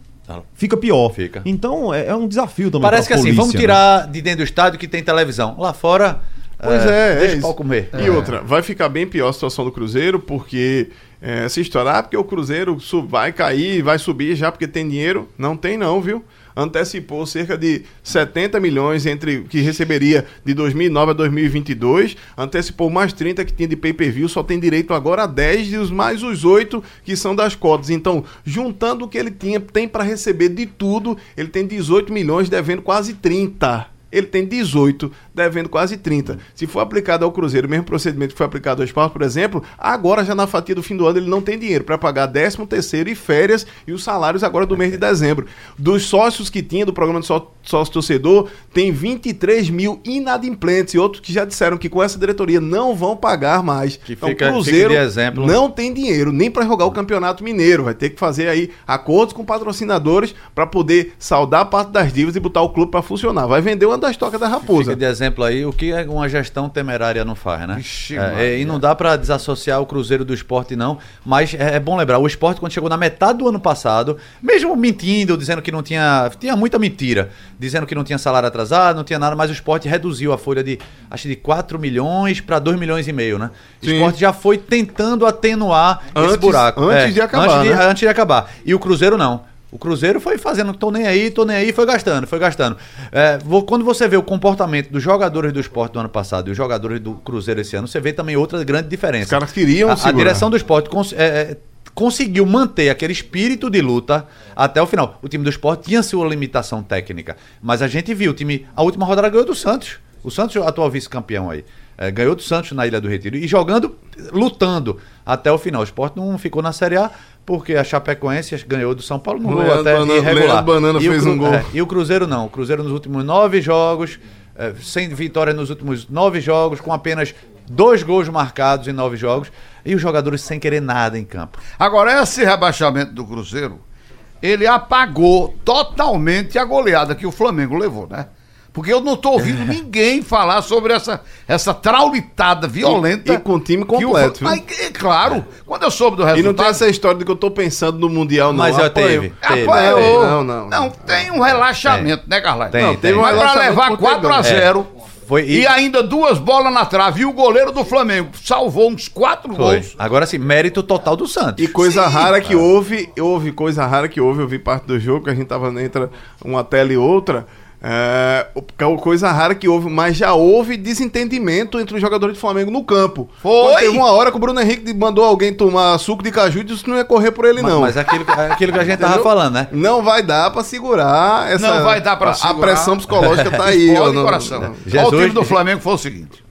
Fica pior. Fica. Então é, é um desafio também. Parece que assim, polícia, vamos né? tirar de dentro do estádio que tem televisão. Lá fora. Pois é, é Deixa o isso. pau comer. E outra, vai ficar bem pior a situação do Cruzeiro, porque é, se estourar, porque o Cruzeiro su- vai cair, vai subir já porque tem dinheiro. Não tem não, viu? Antecipou cerca de 70 milhões entre que receberia de 2009 a 2022, antecipou mais 30 que tinha de pay-per-view, só tem direito agora a 10 e os mais os 8 que são das cotas. Então, juntando o que ele tinha, tem para receber de tudo, ele tem 18 milhões devendo quase 30 ele tem 18, devendo quase 30. Se for aplicado ao Cruzeiro, o mesmo procedimento que foi aplicado ao Sport, por exemplo, agora já na fatia do fim do ano ele não tem dinheiro para pagar 13 terceiro e férias e os salários agora do mês de dezembro. Dos sócios que tinha do programa de só- sócio torcedor, tem 23 mil inadimplentes e outros que já disseram que com essa diretoria não vão pagar mais. Que então, fica- o Cruzeiro fica exemplo. não tem dinheiro nem para jogar o Campeonato Mineiro. Vai ter que fazer aí acordos com patrocinadores para poder saldar parte das dívidas e botar o clube para funcionar. Vai vender uma das tocas da Raposa. Fica de exemplo aí o que é uma gestão temerária não faz, né? Vixe, É, é, e não dá pra desassociar o Cruzeiro do esporte, não. Mas é, é bom lembrar, o esporte, quando chegou na metade do ano passado, mesmo mentindo, dizendo que não tinha. Tinha muita mentira, dizendo que não tinha salário atrasado, não tinha nada, mas o esporte reduziu a folha de acho de 4 milhões para 2 milhões e meio, né? O Sim. esporte já foi tentando atenuar esse Antes- buraco. antes de acabar, Antes de, né? antes de acabar. E o Cruzeiro não. O Cruzeiro foi fazendo, tô nem aí, tô nem aí, foi gastando, foi gastando. É, vo- quando você vê o comportamento dos jogadores do esporte do ano passado e os jogadores do Cruzeiro esse ano, você vê também outra grande diferença. Os caras queriam a, a direção do esporte cons- é, é, conseguiu manter aquele espírito de luta até o final. O time do esporte tinha sua limitação técnica, mas a gente viu o time. A última rodada ganhou do Santos. O Santos, atual vice-campeão aí, é, ganhou do Santos na Ilha do Retiro e jogando, lutando até o final. O esporte não ficou na Série A porque a Chapecoense ganhou do São Paulo no gol até Banana- irregular. Banana E o fez Cru- um gol. é, e o Cruzeiro não. O Cruzeiro nos últimos nove jogos, é, sem vitória nos últimos nove jogos, com apenas dois gols marcados em nove jogos, e os jogadores sem querer nada em campo. Agora, esse rebaixamento do Cruzeiro, ele apagou totalmente a goleada que o Flamengo levou, né? Porque eu não tô ouvindo É. ninguém falar sobre essa, essa traulitada violenta. E- e com o time o completo? Mas, é claro, quando eu soube do E não resultado. tem essa história de que eu tô pensando no Mundial, não. Mas já Apanhou. teve. Não, não, Não, não. tem um relaxamento, né, Carlai? Tem, Não, tem. um Mas pra relaxamento levar com o 4 a Tegão. 0 Foi, e... e, ainda duas bolas na trave. E o goleiro do Flamengo salvou uns quatro foi. gols. Agora sim, mérito total do Santos. E coisa Sim, rara que houve, houve coisa rara que houve, eu vi parte do jogo, que a gente tava entre uma tela e outra. É, o- coisa rara que houve, mas já houve desentendimento entre os jogadores do Flamengo no campo. Foi? Teve uma hora que o Bruno Henrique mandou alguém tomar suco de caju e disse que não ia correr por ele, Mas, não. mas é aquilo, é aquilo que a gente tava falando, né? Não vai dar pra segurar essa. Não vai dar pra a- segurar. A pressão psicológica tá aí, ó. o não- coração. não- Jesus- o time do Flamengo foi o seguinte: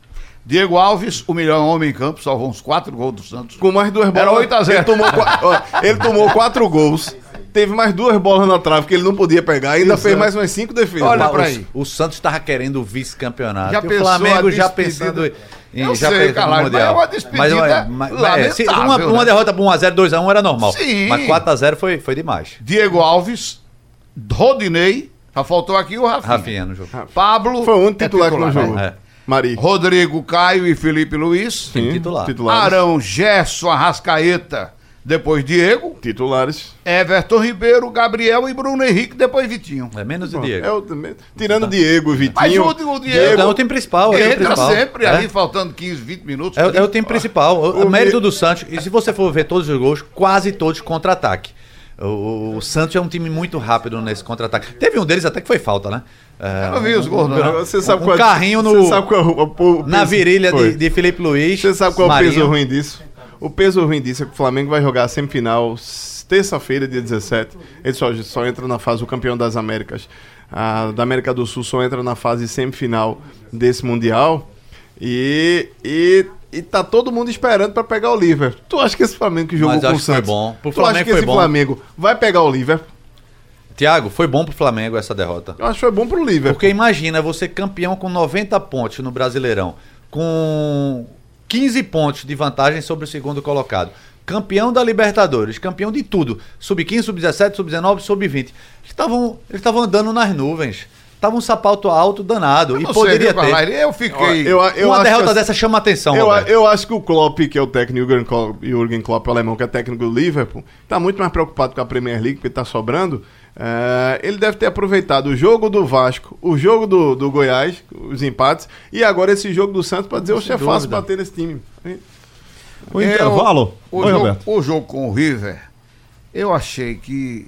Diego Alves, o melhor homem em campo, salvou uns quatro gols do Santos. Com mais duas bolas. Era 8 a 0. Ele tomou, ele tomou quatro gols. Teve mais duas bolas na trave que ele não podia pegar. Ainda fez mais umas cinco defesas. Olha o- aí. O, Santos estava querendo o vice-campeonato. Já e o Flamengo já pensando em Eu já sei, no Mundial. mas é uma mas- mas, é, uma, lamentável, uma né? derrota por 1x0, 2x1 era normal. Sim. Mas 4x0 foi, foi demais. Diego Alves, Rodinei, só faltou aqui o Rafinha. Rafinha no jogo. Pablo. Foi o único é titular que não né? jogou. É. Mari. Rodrigo Caio e Felipe Luiz. Sim, titular. Titulares. Arão, Gerson, Arrascaeta, depois Diego. Titulares. Everton Ribeiro, Gabriel e Bruno Henrique, depois Vitinho. É menos o Diego. é o tirando Diego e Vitinho. Mas o, o Diego É o time principal. É entra principal. sempre É. ali, faltando 15, 20 minutos. É, o- é o time principal. O, o O mérito do Santos, e se você for ver todos os gols, quase todos contra-ataque. O, o Santos é um time muito rápido nesse contra-ataque. Teve um deles até que foi falta, né? É, Eu não vi os gols, não. Você sabe um qual é- carrinho no- Você sabe qual é o, o- o na virilha de, de Felipe Luiz. Você sabe qual é o peso ruim disso? O peso ruim disso é que o Flamengo vai jogar a semifinal terça-feira, dia 17. Ele só, só entra na fase, o campeão das Américas, a, da América do Sul, só entra na fase semifinal desse Mundial. E, e, e tá todo mundo esperando pra pegar o Liverpool. Tu acha que esse Flamengo que jogou Mas com o que Santos... bom. Pro tu acha Flamengo que foi esse bom. Flamengo vai pegar o Liverpool? Tiago, foi bom pro Flamengo essa derrota. Eu acho que foi bom pro Liverpool. Porque imagina você campeão com 90 pontos no Brasileirão, com 15 pontos de vantagem sobre o segundo colocado. Campeão da Libertadores, campeão de tudo. Sub-15, sub-17, sub-19, sub-20. Eles estavam andando nas nuvens. Tava um sapato alto danado. e Não sei, poderia ter. Eu fiquei. Eu, eu Uma acho derrota que- dessa chama atenção, Eu, eu acho que o Klopp, que é o técnico, Jürgen Klopp, Jürgen Klopp, o alemão, que é técnico do Liverpool, tá muito mais preocupado com a Premier League, porque tá sobrando. É, ele deve ter aproveitado o jogo do Vasco, o jogo do, do Goiás, os empates, e agora esse jogo do Santos para dizer, oxe, é fácil bater nesse time. O É, intervalo. O, Oi, jogo, Roberto. o jogo com o River, eu achei que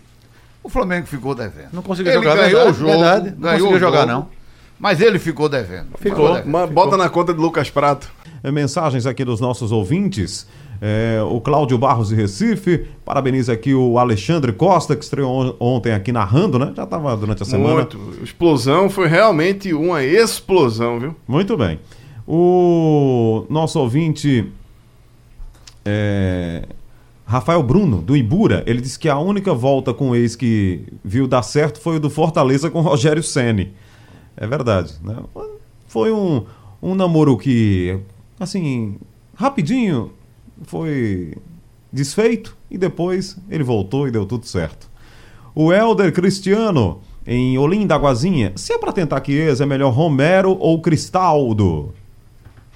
o Flamengo ficou devendo. Não conseguiu ele jogar, ganhou verdade, o jogo, verdade. Não ganhou conseguiu jogar, jogo, não. Mas ele ficou devendo. Ficou. devendo. Mas bota na conta de Lucas Prato. É, mensagens aqui dos nossos ouvintes. É, o Cláudio Barros de Recife, parabeniza aqui o Alexandre Costa, que estreou on- ontem aqui narrando, né? Já estava durante a semana. Muito. Explosão foi realmente uma explosão, viu? Muito bem. O nosso ouvinte é, Rafael Bruno, do Ibura, ele disse que a única volta com o ex que viu dar certo foi o do Fortaleza com Rogério Ceni. É verdade, né? Foi um, um namoro que, assim, rapidinho foi desfeito e depois ele voltou e deu tudo certo. O Helder Cristiano, em Olinda Aguazinha, se é pra tentar que ex, é melhor Romero ou Cristaldo?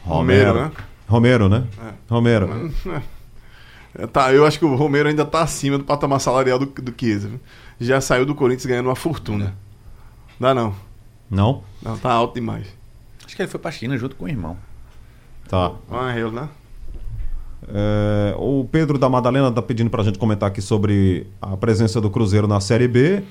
Romero, né? Romero, né? Romero. É, Tá, eu acho que o Romero ainda tá acima do patamar salarial do, do Chiesa. viu? Já saiu do Corinthians ganhando uma fortuna. Dá não. Não? Não, tá alto demais. Acho que ele foi pra China junto com o irmão. Tá. Ah, eu, né? É, o Pedro da Madalena tá pedindo pra gente comentar aqui sobre a presença do Cruzeiro na Série B.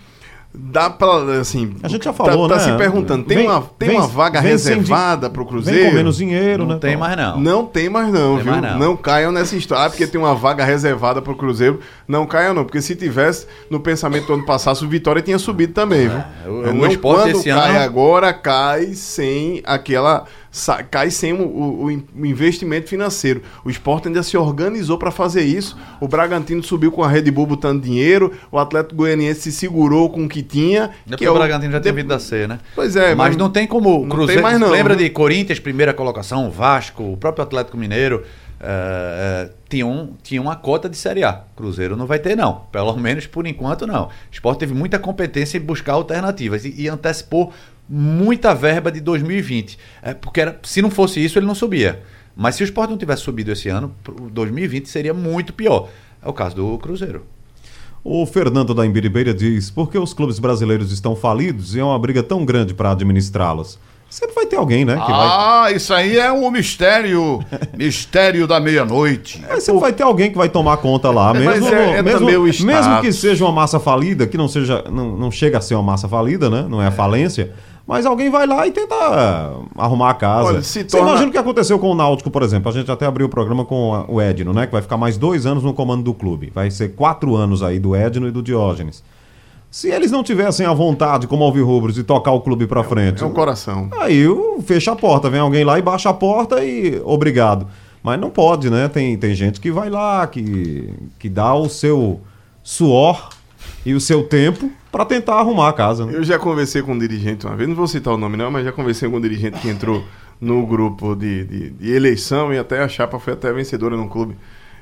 Dá pra, assim... A gente já tá- falou, tá, né? se perguntando, tem, Vem- uma, tem vem- uma vaga reservada pro Cruzeiro? Vem com menos dinheiro, Não né? tem mais não. Não tem mais não, Tem viu? mais não. não. caiam nessa história, ah, porque tem uma vaga reservada pro Cruzeiro. Não caiam não, porque se tivesse, no pensamento do ano passado, o Vitória tinha subido também, viu? o- É, o não, Sport quando esse cai ano- agora, cai sem aquela... Cai sem o, o- o in- o investimento financeiro. O Sport ainda se organizou para fazer isso. O Bragantino subiu com a Red Bull botando dinheiro. O Atlético Goianiense se segurou com o que tinha. Porque que é o Bragantino já de- vindo da C, né? Pois é, mas, mas não tem como. não Cruzeiro, tem mais não, Lembra né? de Corinthians, primeira colocação, Vasco, o próprio Atlético Mineiro. eh, tinha, um, tinha uma cota de Série A. Cruzeiro não vai ter, não. Pelo menos por enquanto, não. O Sport teve muita competência em buscar alternativas e, e antecipou muita verba de 2020. É, porque era, se não fosse isso, ele não subia. Mas se o Sport não tivesse subido esse ano, pro 2020 seria muito pior. É o caso do Cruzeiro. O Fernando da Imbiribeira diz: por que os clubes brasileiros estão falidos e é uma briga tão grande para administrá-los? Sempre vai ter alguém, né? Que vai, Ah, isso aí é um mistério. mistério da meia-noite. É, sempre vai ter alguém que vai tomar conta lá, É, mesmo, mas é- é mesmo, mesmo que seja uma massa falida, que não seja, não, não chega a ser uma massa falida, né? Não é a falência. Mas alguém vai lá e tenta arrumar a casa. Olha, se Você torna- imagina o que aconteceu com o Náutico, por exemplo. A gente até abriu o programa com o Edno, né? Que vai ficar mais dois anos no comando do clube. Vai ser quatro anos aí do Edno e do Diógenes. Se eles não tivessem a vontade, como Alvirrubros, de tocar o clube pra frente, É um coração. aí o- fecha a porta, vem alguém lá e baixa a porta e obrigado. Mas não pode, né? Tem, tem gente que vai lá, que, que dá o seu suor e o seu tempo pra tentar arrumar a casa. Né? Eu já conversei com um dirigente uma vez, não vou citar o nome não, mas já conversei com um dirigente que entrou no grupo de, de, de eleição e até a chapa foi até vencedora no clube.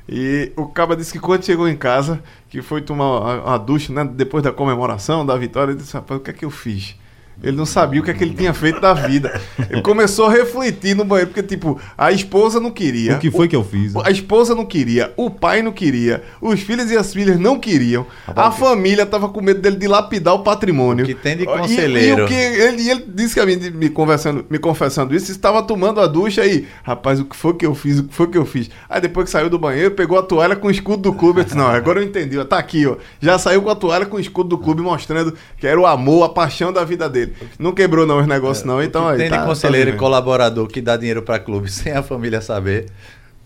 E o Caba disse que quando chegou em casa, que foi tomar a, a ducha, né, depois da comemoração, da vitória, ele disse, rapaz, o que é que eu fiz? Ele não sabia o que é que ele tinha feito da vida. Ele começou a refletir no banheiro, porque, tipo, a esposa não queria. O que foi que eu fiz? A esposa não queria, o pai não queria, os filhos e as filhas não queriam, a família tava com medo dele dilapidar o patrimônio. O que tem de E- conselheiro. E, o que ele, e ele disse que a mim, me conversando, me confessando isso, estava tomando a ducha aí. Rapaz, o que foi que eu fiz? O que foi que eu fiz? Aí depois que saiu do banheiro, pegou a toalha com o escudo do clube. Eu disse, não, agora eu entendi, ó, tá aqui, ó. Já saiu com a toalha com o escudo do clube, mostrando que era o amor, a paixão da vida dele. Não quebrou não os negócios não, então aí. tem tá- de tá conselheiro e vivendo. colaborador que dá dinheiro pra clube sem a família saber,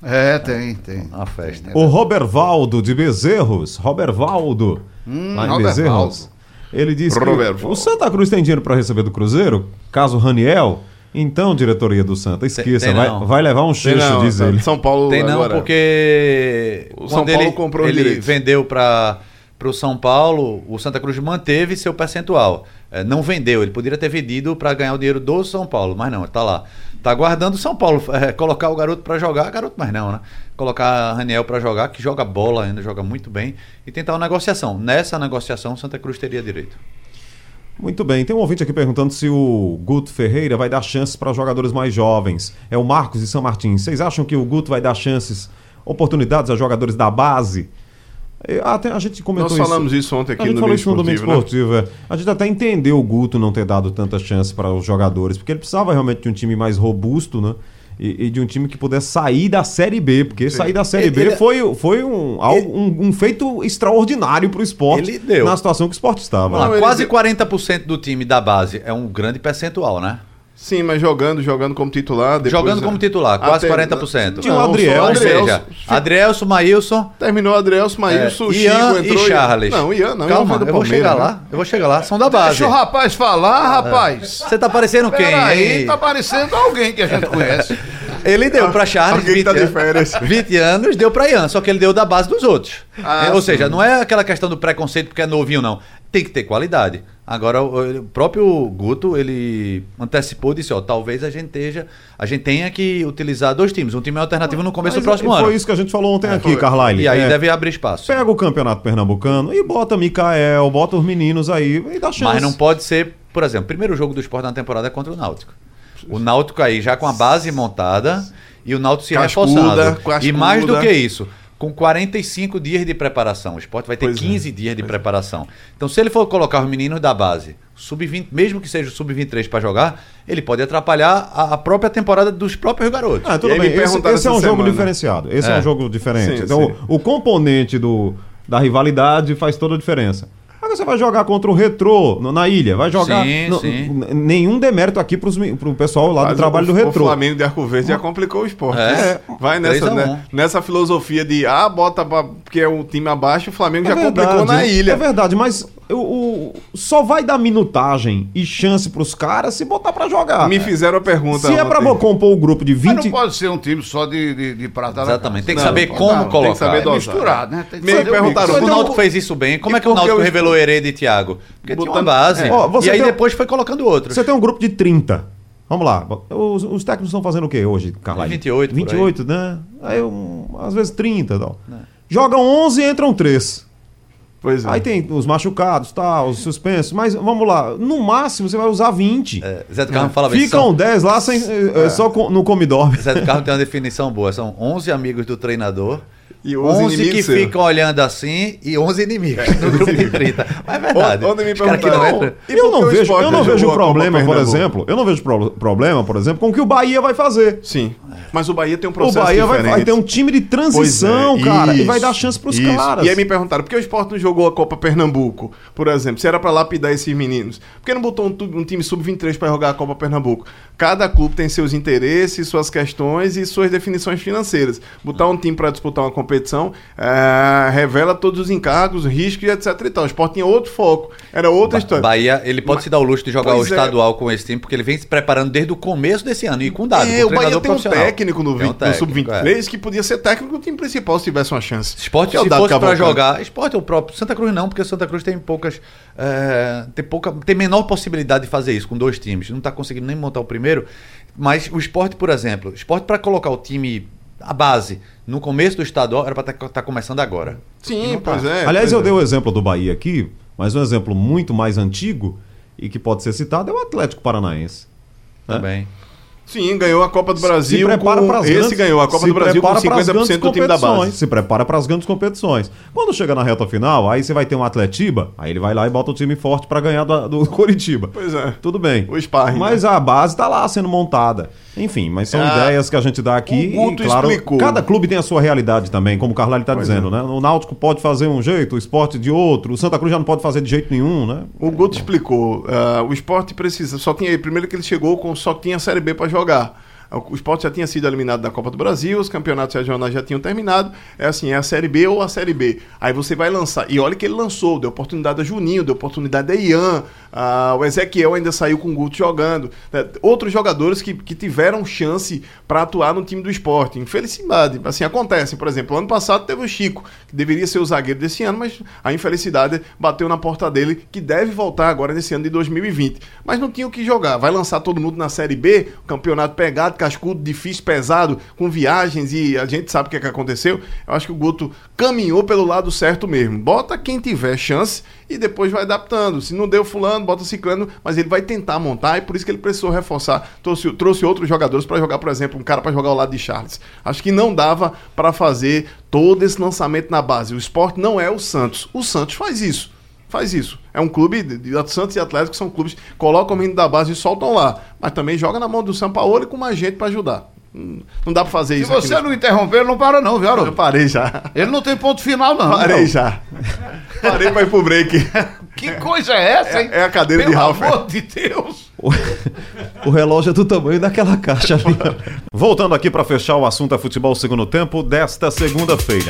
É, tem, tem. uma festa. O Robervaldo de Bezerros, Robervaldo, lá em Robervaldo. Bezerros, ele disse que Robervaldo. o Santa Cruz tem dinheiro para receber do Cruzeiro, caso Raniel, então, diretoria do Santa, esqueça, tem vai, não. vai levar um Tem xixo, não, diz tá- ele. São Paulo Tem não, agora. porque O quando São Paulo ele, comprou ele direitos. vendeu para o São Paulo, o Santa Cruz manteve seu percentual. É, não vendeu, ele poderia ter vendido para ganhar o dinheiro do São Paulo, mas não, tá lá. Tá guardando o São Paulo, é, colocar o garoto para jogar, garoto mais não, né? Colocar Raniel para jogar, que joga bola ainda, joga muito bem, e tentar uma negociação. Nessa negociação, Santa Cruz teria direito. Muito bem, tem um ouvinte aqui perguntando se o Guto Ferreira vai dar chances para jogadores mais jovens. É o Marcos de São Martins. Vocês acham que o Guto vai dar chances, oportunidades a jogadores da base? É, Até a gente comentou Nós falamos isso ontem aqui a gente no falou Domingo isso no Domingo Esportivo, Esportivo. é. A gente até entendeu o Guto não ter dado tanta chance para os jogadores, porque ele precisava realmente de um time mais robusto, né? E, e de um time que pudesse sair da Série B, porque sair da Série Ele- B ele- foi, foi um, algo- um, um feito extraordinário para o esporte Ele deu. na situação que o esporte estava. Não, ele quase deu- 40% do time da base é um grande percentual, né? Sim, mas jogando, jogando como titular. depois- Jogando como titular, quase Até- 40%. Tinha o Adriel, Ou seja, Adrielson, Maílson, Terminou Adrielson, Maílson, é, o Chico entrou. e Charles. Não, Ian não. Calma, Ian eu vou chegar né? lá. Eu vou chegar lá. São da base. Deixa o rapaz falar, rapaz. Você tá parecendo quem? Peraí, hein? tá parecendo alguém que a gente conhece. Ele deu pra Charles Alguém que tá de anos- férias. 20 anos, deu pra Ian, só que ele deu da base dos outros. Ah, É, ou sim. seja, não é aquela questão do preconceito porque é novinho, não. Tem que ter qualidade. Agora, o próprio Guto, ele antecipou, disse, ó, talvez a gente esteja, a gente tenha que utilizar dois times, um time alternativo no começo Mas do próximo foi ano. isso que a gente falou ontem aqui, foi. Carlyle. E aí É, deve abrir espaço. Pega o campeonato pernambucano e bota Mikael, bota os meninos aí e dá chance. Mas não pode ser, por exemplo, o primeiro jogo do esporte na temporada é contra o Náutico. O Náutico aí já com a base montada e o Náutico se Cascuda, reforçando. cascuda. E mais do que isso, com 45 dias de preparação. O esporte vai ter Pois é. 15 dias de preparação. Então, se ele for colocar os meninos da base, sub-20, mesmo que seja o sub-23 para jogar, ele pode atrapalhar a, a própria temporada dos próprios garotos. Ah, tudo E bem. Esse, esse é um jogo semana. diferenciado. Esse é. É. um jogo diferente. Sim, então, sim. O, o componente do, da rivalidade faz toda a diferença. Você vai jogar contra o Retrô no- na ilha. Vai jogar. Sim, no- sim. Nenhum demérito aqui pros, pro pessoal lá Mas do trabalho o, do Retrô. O Flamengo de Arco Verde já complicou o esporte. É. Vai nessa, 3 a 1. né, nessa filosofia de ah, bota pra, porque é um time abaixo, o Flamengo já É verdade, complicou na ilha. É verdade, mas o, o- só vai dar minutagem e chance pros caras se botar pra jogar. Me fizeram a pergunta. Se é pra ontem. compor o grupo de Mas 20. não pode ser um time só de, de, de prata. Exatamente. Tem que casa. saber Não, como não, colocar. Tem que saber É dosar. misturado, né? Tem que Me perguntaram. O Náutico fez isso bem. Como e é que o por que Náutico o- revelou Hereda e Thiago? Porque tinha uma Botando- base. É. Ó, você e aí tem- depois foi colocando outros. Você tem um grupo de 30. Vamos lá. Os, os técnicos estão fazendo o quê hoje, Carla? 28 por aí. 28, né? Aí, um, às vezes 30 e tal. Jogam 11 e entram 3. Pois é. Aí tem os machucados, tá, os suspensos. Mas vamos lá. No máximo você vai usar 20. É, Zé do Carmo fala bem. Ficam são- 10 lá sem, eh, só com- no comidor. Zé do Carmo tem uma definição boa. São 11 amigos do treinador. E 11 11 que ficam olhando assim e 11 inimigos no grupo de 30. Mas é verdade. Ontem me não perguntaram, entram- E eu não o vejo, eu não vejo problema, por exemplo. Eu não vejo pro- problema, por exemplo, com o que o Bahia vai fazer. Sim. Mas o Bahia tem um O processo Bahia vai, diferente. vai ter um time de transição, Pois é, cara, e isso, vai dar chance pros isso. caras. E aí me perguntaram, por que o Sport não jogou a Copa Pernambuco, por exemplo? Se era pra lapidar esses meninos. Por que não botou um, um time sub-23 pra jogar a Copa Pernambuco? Cada clube tem seus interesses, suas questões e suas definições financeiras. Botar um time pra disputar uma competição, é, revela todos os encargos, riscos e etc e tal. O esporte tinha outro foco, era outra Ba história. Bahia, ele pode Mas- se dar o luxo de jogar o é. estadual com esse time, porque ele vem se preparando desde o começo desse ano e com dado. É, com o Bahia tem um técnico no, um 20 no técnico, Sub-23 é. que podia ser técnico do time principal se tivesse uma chance. Esporte, é o se fosse Cavalcante. jogar, esporte é o próprio. Santa Cruz não, porque Santa Cruz tem poucas. é, tem pouca. Tem menor possibilidade de fazer isso com dois times. Não tá conseguindo nem montar o primeiro. Mas o esporte, por exemplo, esporte para colocar o time, a base, no começo do estadual, era pra estar começando agora. Sim, tá. pois é. Aliás, pois eu é. dei o exemplo do Bahia aqui, mas um exemplo muito mais antigo e que pode ser citado é o Atlético Paranaense. né? Sim, ganhou a Copa do Brasil. se prepara com- Esse grandes, ganhou a Copa do Brasil com prepara pras 50% grandes do time da base. Se prepara para as grandes competições. Quando chega na reta final, aí você vai ter um Atletiba, aí ele vai lá e bota o time forte para ganhar do, do Coritiba. Pois é. Tudo bem. O sparring, Mas a base tá lá sendo montada. Enfim, mas são Ah, ideias que a gente dá aqui o Guto e, claro, explicou. cada clube tem a sua realidade também, como o Carlyle está dizendo, é. né? O Náutico pode fazer um jeito, o esporte de outro, o Santa Cruz já não pode fazer de jeito nenhum, né? O Guto explicou. ah, o esporte precisa. Só tinha. Primeiro que ele chegou com só tinha a Série B para jogar jogar. O esporte já tinha sido eliminado da Copa do Brasil, os campeonatos regionais já tinham terminado. É assim, é a Série B ou a Série B. Aí você vai lançar. E olha que ele lançou, deu oportunidade a Juninho, deu oportunidade a Ian, ah, o Ezequiel ainda saiu com o Guto jogando. né? Outros jogadores que, que tiveram chance para atuar no time do esporte. Infelicidade. Assim, acontece. Por exemplo, ano passado teve o Chico, que deveria ser o zagueiro desse ano, mas a infelicidade bateu na porta dele, que deve voltar agora nesse ano de 2020. Mas não tinha o que jogar. Vai lançar todo mundo na Série B, o campeonato pegado, cascudo, difícil, pesado, com viagens e a gente sabe o que, é que aconteceu. Eu acho que o Guto caminhou pelo lado certo mesmo. Bota quem tiver chance e depois vai adaptando. Se não deu fulano, bota ciclano, mas ele vai tentar montar e por isso que ele precisou reforçar. Trouxe, trouxe outros jogadores para jogar, por exemplo, um cara para jogar ao lado de Charles. Acho que não dava para fazer todo esse lançamento na base. O esporte não é o Santos. O Santos faz isso. Faz isso. É um clube, de, de Santos e Atlético são clubes que colocam o menino da base e soltam lá. Mas também joga na mão do São Paulo e com mais gente para ajudar. Hum, Não dá para fazer Se isso. aqui você no- não interromper, ele não para não, viu, Eu Haroldo? parei já. Ele não tem ponto final, não. Parei não. já. Parei para ir pro break. Que coisa é essa, hein? É- é a cadeira de Pelo Ralph. amor de Deus. O, o relógio é do tamanho daquela caixa ali. Voltando aqui para fechar o assunto é futebol segundo tempo desta segunda-feira.